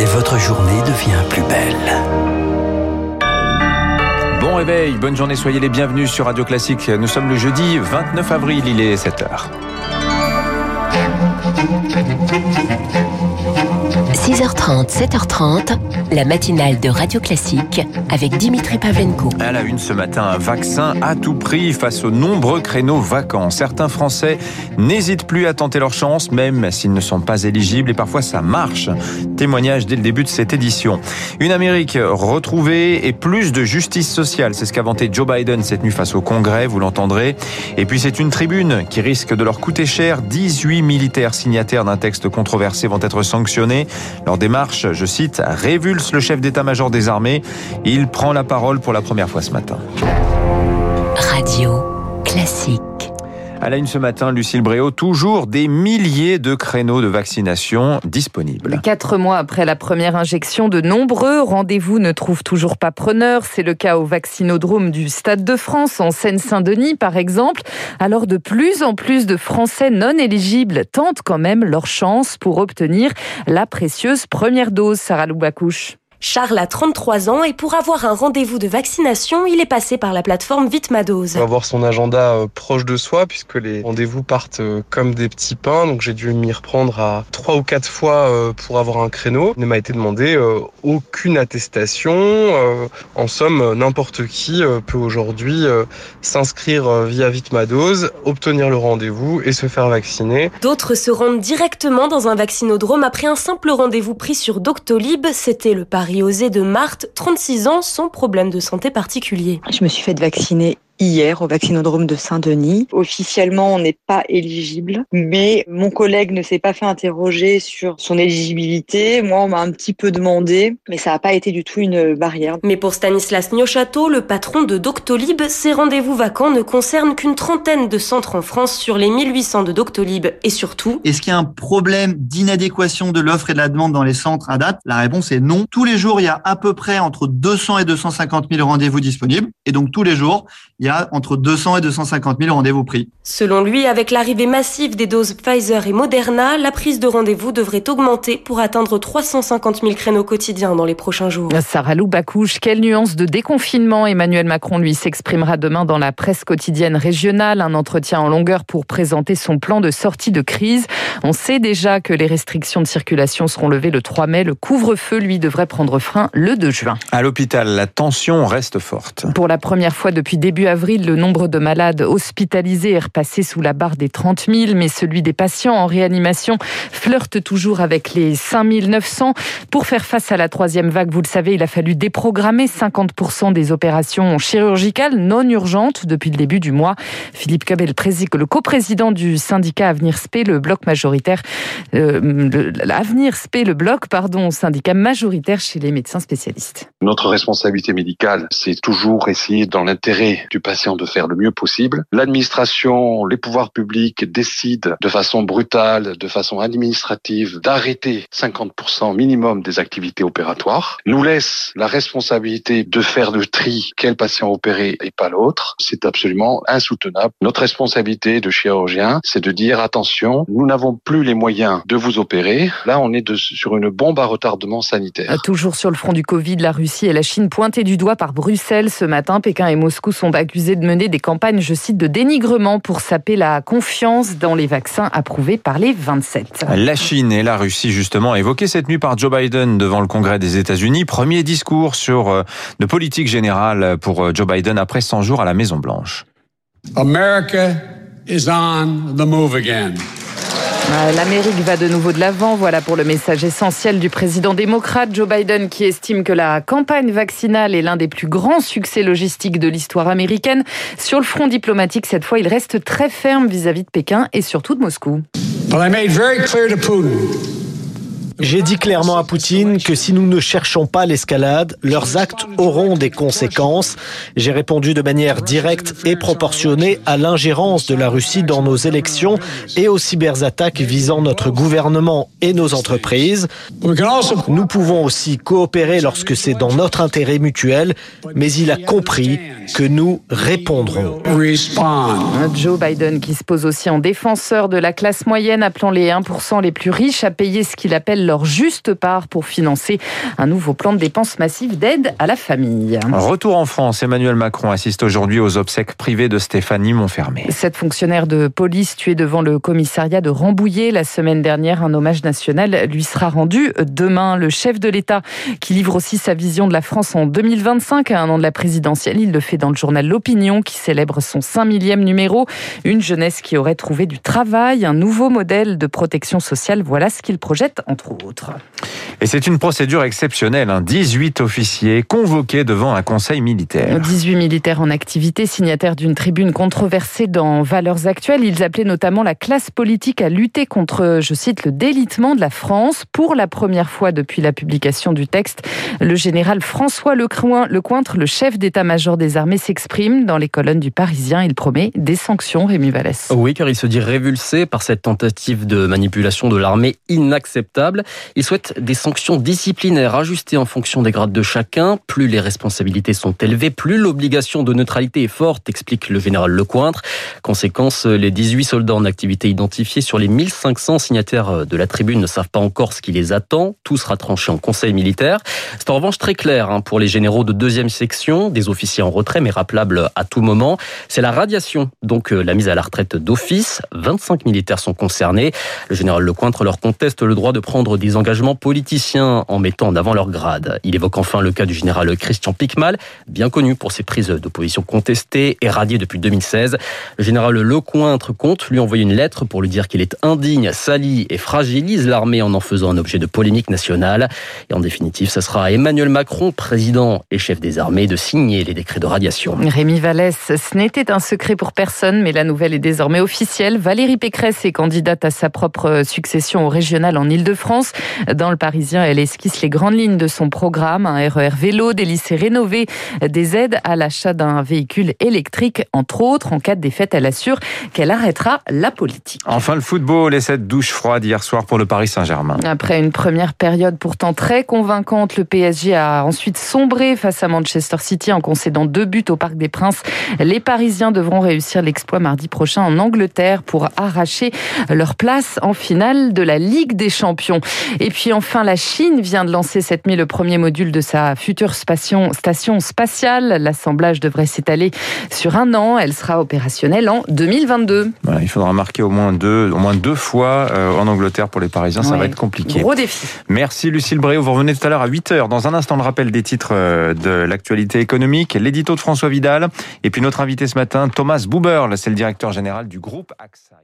Et votre journée devient plus belle. Bon réveil, bonne journée, soyez les bienvenus sur Radio Classique. Nous sommes le jeudi 29 avril, il est 7h. 6h30, 7h30, la matinale de Radio Classique avec Dimitri Pavlenko. À la une ce matin, un vaccin à tout prix face aux nombreux créneaux vacants. Certains Français n'hésitent plus à tenter leur chance, même s'ils ne sont pas éligibles, et parfois ça marche. Témoignage dès le début de cette édition. Une Amérique retrouvée et plus de justice sociale, c'est ce qu'a vanté Joe Biden cette nuit face au Congrès, vous l'entendrez. Et puis c'est une tribune qui risque de leur coûter cher. 18 militaires signataires d'un texte controversé vont être sanctionnés. Leur démarche, je cite, le chef d'état-major des armées. Il prend la parole pour la première fois ce matin. Radio Classique. À la une ce matin, Lucille Bréau, toujours des milliers de créneaux de vaccination disponibles. Quatre mois après la première injection, de nombreux rendez-vous ne trouvent toujours pas preneur. C'est le cas au vaccinodrome du Stade de France, en Seine-Saint-Denis par exemple. Alors de plus en plus de Français non éligibles tentent quand même leur chance pour obtenir la précieuse première dose, Sarah Loubacouche. Charles a 33 ans et pour avoir un rendez-vous de vaccination, il est passé par la plateforme Vitmadose. On va avoir son agenda euh, proche de soi puisque les rendez-vous partent euh, comme des petits pains. Donc j'ai dû m'y reprendre à trois ou quatre fois euh, pour avoir un créneau. Il ne m'a été demandé aucune attestation. En somme, n'importe qui peut aujourd'hui s'inscrire via Vitmadose, obtenir le rendez-vous et se faire vacciner. D'autres se rendent directement dans un vaccinodrome après un simple rendez-vous pris sur Doctolib. C'était le pari osé de Marthe, 36 ans, sans problème de santé particulier. Je me suis fait vacciner hier au vaccinodrome de Saint-Denis. Officiellement, on n'est pas éligible, mais mon collègue ne s'est pas fait interroger sur son éligibilité. Moi, on m'a un petit peu demandé, mais ça n'a pas été du tout une barrière. Mais pour Stanislas Niochateau, le patron de Doctolib, ces rendez-vous vacants ne concernent qu'une trentaine de centres en France sur les 1800 de Doctolib. Et surtout... Est-ce qu'il y a un problème d'inadéquation de l'offre et de la demande dans les centres à date? La réponse est non. Tous les jours, il y a à peu près entre 200 et 250 000 rendez-vous disponibles. Et donc, tous les jours, il y a entre 200 et 250 000 rendez-vous pris. Selon lui, avec l'arrivée massive des doses Pfizer et Moderna, la prise de rendez-vous devrait augmenter pour atteindre 350 000 créneaux quotidiens dans les prochains jours. Sarah Lou Bacouche, quelle nuance de déconfinement Emmanuel Macron lui s'exprimera demain dans la presse quotidienne régionale, un entretien en longueur pour présenter son plan de sortie de crise. On sait déjà que les restrictions de circulation seront levées le 3 mai. Le couvre-feu, lui, devrait prendre frein le 2 juin. À l'hôpital, la tension reste forte. Pour la première fois depuis début avril, le nombre de malades hospitalisés est repassé sous la barre des 30 000, mais celui des patients en réanimation flirte toujours avec les 5 900. Pour faire face à la troisième vague, vous le savez, il a fallu déprogrammer 50% des opérations chirurgicales non urgentes depuis le début du mois. Philippe Cabel, le coprésident du syndicat Avenir Spé, le bloc majoritaire, euh, Spé, le bloc, pardon, syndicat majoritaire chez les médecins spécialistes. Notre responsabilité médicale, c'est toujours essayer dans l'intérêt du patient de faire le mieux possible. L'administration, les pouvoirs publics décident de façon brutale, de façon administrative, d'arrêter 50% minimum des activités opératoires, nous laisse la responsabilité de faire le tri, quel patient opérer et pas l'autre. C'est absolument insoutenable. Notre responsabilité de chirurgien, c'est de dire attention, nous n'avons plus les moyens de vous opérer. Là, on est de, sur une bombe à retardement sanitaire. Toujours sur le front du Covid, la Russie et la Chine pointées du doigt par Bruxelles ce matin. Pékin et Moscou sont accusés de mener des campagnes, je cite, de dénigrement pour saper la confiance dans les vaccins approuvés par les 27. La Chine et la Russie, justement, évoquées cette nuit par Joe Biden devant le Congrès des États-Unis. Premier discours sur euh, de politique générale pour euh, Joe Biden après 100 jours à la Maison-Blanche. America is on the move again. L'Amérique va de nouveau de l'avant. Voilà pour le message essentiel du président démocrate Joe Biden qui estime que la campagne vaccinale est l'un des plus grands succès logistiques de l'histoire américaine. Sur le front diplomatique, cette fois, il reste très ferme vis-à-vis de Pékin et surtout de Moscou. J'ai dit clairement à Poutine que si nous ne cherchons pas l'escalade, leurs actes auront des conséquences. J'ai répondu de manière directe et proportionnée à l'ingérence de la Russie dans nos élections et aux cyberattaques visant notre gouvernement et nos entreprises. Nous pouvons aussi coopérer lorsque c'est dans notre intérêt mutuel, mais il a compris que nous répondrons. Joe Biden qui se pose aussi en défenseur de la classe moyenne, appelant les 1% les plus riches à payer ce qu'il appelle leur juste part pour financer un nouveau plan de dépenses massives d'aide à la famille. Retour en France, Emmanuel Macron assiste aujourd'hui aux obsèques privées de Stéphanie Montfermé. Cette fonctionnaire de police tuée devant le commissariat de Rambouillet la semaine dernière, un hommage national lui sera rendu demain. Le chef de l'État qui livre aussi sa vision de la France en 2025 à un an de la présidentielle, il le fait dans le journal L'Opinion qui célèbre son 5 millième numéro. Une jeunesse qui aurait trouvé du travail, un nouveau modèle de protection sociale. Voilà ce qu'il projette entre autres. Et c'est une procédure exceptionnelle. 18 hein. officiers convoqués devant un conseil militaire. 18 militaires en activité, signataires d'une tribune controversée dans Valeurs Actuelles. Ils appelaient notamment la classe politique à lutter contre, je cite, le délitement de la France. Pour la première fois depuis la publication du texte, le général François Lecointre, le chef d'état-major des armées, s'exprime dans les colonnes du Parisien. Il promet des sanctions, Rémi Vallès. Oui, car il se dit révulsé par cette tentative de manipulation de l'armée inacceptable. Il souhaite des sanctions sanctions disciplinaires ajustées en fonction des grades de chacun. Plus les responsabilités sont élevées, plus l'obligation de neutralité est forte, explique le général Lecointre. Conséquence, les 18 soldats en activité identifiés sur les 1500 signataires de la tribune ne savent pas encore ce qui les attend. Tout sera tranché en conseil militaire. C'est en revanche très clair hein, pour les généraux de deuxième section, des officiers en retrait mais rappelables à tout moment. C'est la radiation, donc euh, la mise à la retraite d'office. 25 militaires sont concernés. Le général Lecointre leur conteste le droit de prendre des engagements politiques en mettant en avant leur grade. Il évoque enfin le cas du général Christian Picmal, bien connu pour ses prises de position contestées et radié depuis 2016. Le général Lecointre compte lui envoyer une lettre pour lui dire qu'il est indigne, sali et fragilise l'armée en en faisant un objet de polémique nationale. Et en définitive, ce sera à Emmanuel Macron, président et chef des armées, de signer les décrets de radiation. Rémi Vallès, ce n'était un secret pour personne, mais la nouvelle est désormais officielle. Valérie Pécresse est candidate à sa propre succession au régional en Ile-de-France. Dans le Parisien, elle esquisse les grandes lignes de son programme, un RER e vélo, des lycées rénovés, des aides à l'achat d'un véhicule électrique, entre autres. En cas de défaite, elle assure qu'elle arrêtera la politique. Enfin, le football et cette douche froide hier soir pour le Paris Saint-Germain. Après une première période pourtant très convaincante, le PSG a ensuite sombré face à Manchester City en concédant deux buts au Parc des Princes. Les Parisiens devront réussir l'exploit mardi prochain en Angleterre pour arracher leur place en finale de la Ligue des Champions. Et puis enfin, la Chine vient de lancer cette nuit le premier module de sa future station, spatiale. L'assemblage devrait s'étaler sur un an. Elle sera opérationnelle en 2022. il faudra marquer au moins deux, au moins deux fois euh, en Angleterre pour les Parisiens. Ça va être compliqué. Gros défi. Merci Lucille Bréau. Vous revenez tout à l'heure à 8h. Dans un instant, le rappel des titres euh, de l'actualité économique, l'édito de François Vidal. Et puis notre invité ce matin, Thomas Buber, c'est le directeur général du groupe AXA.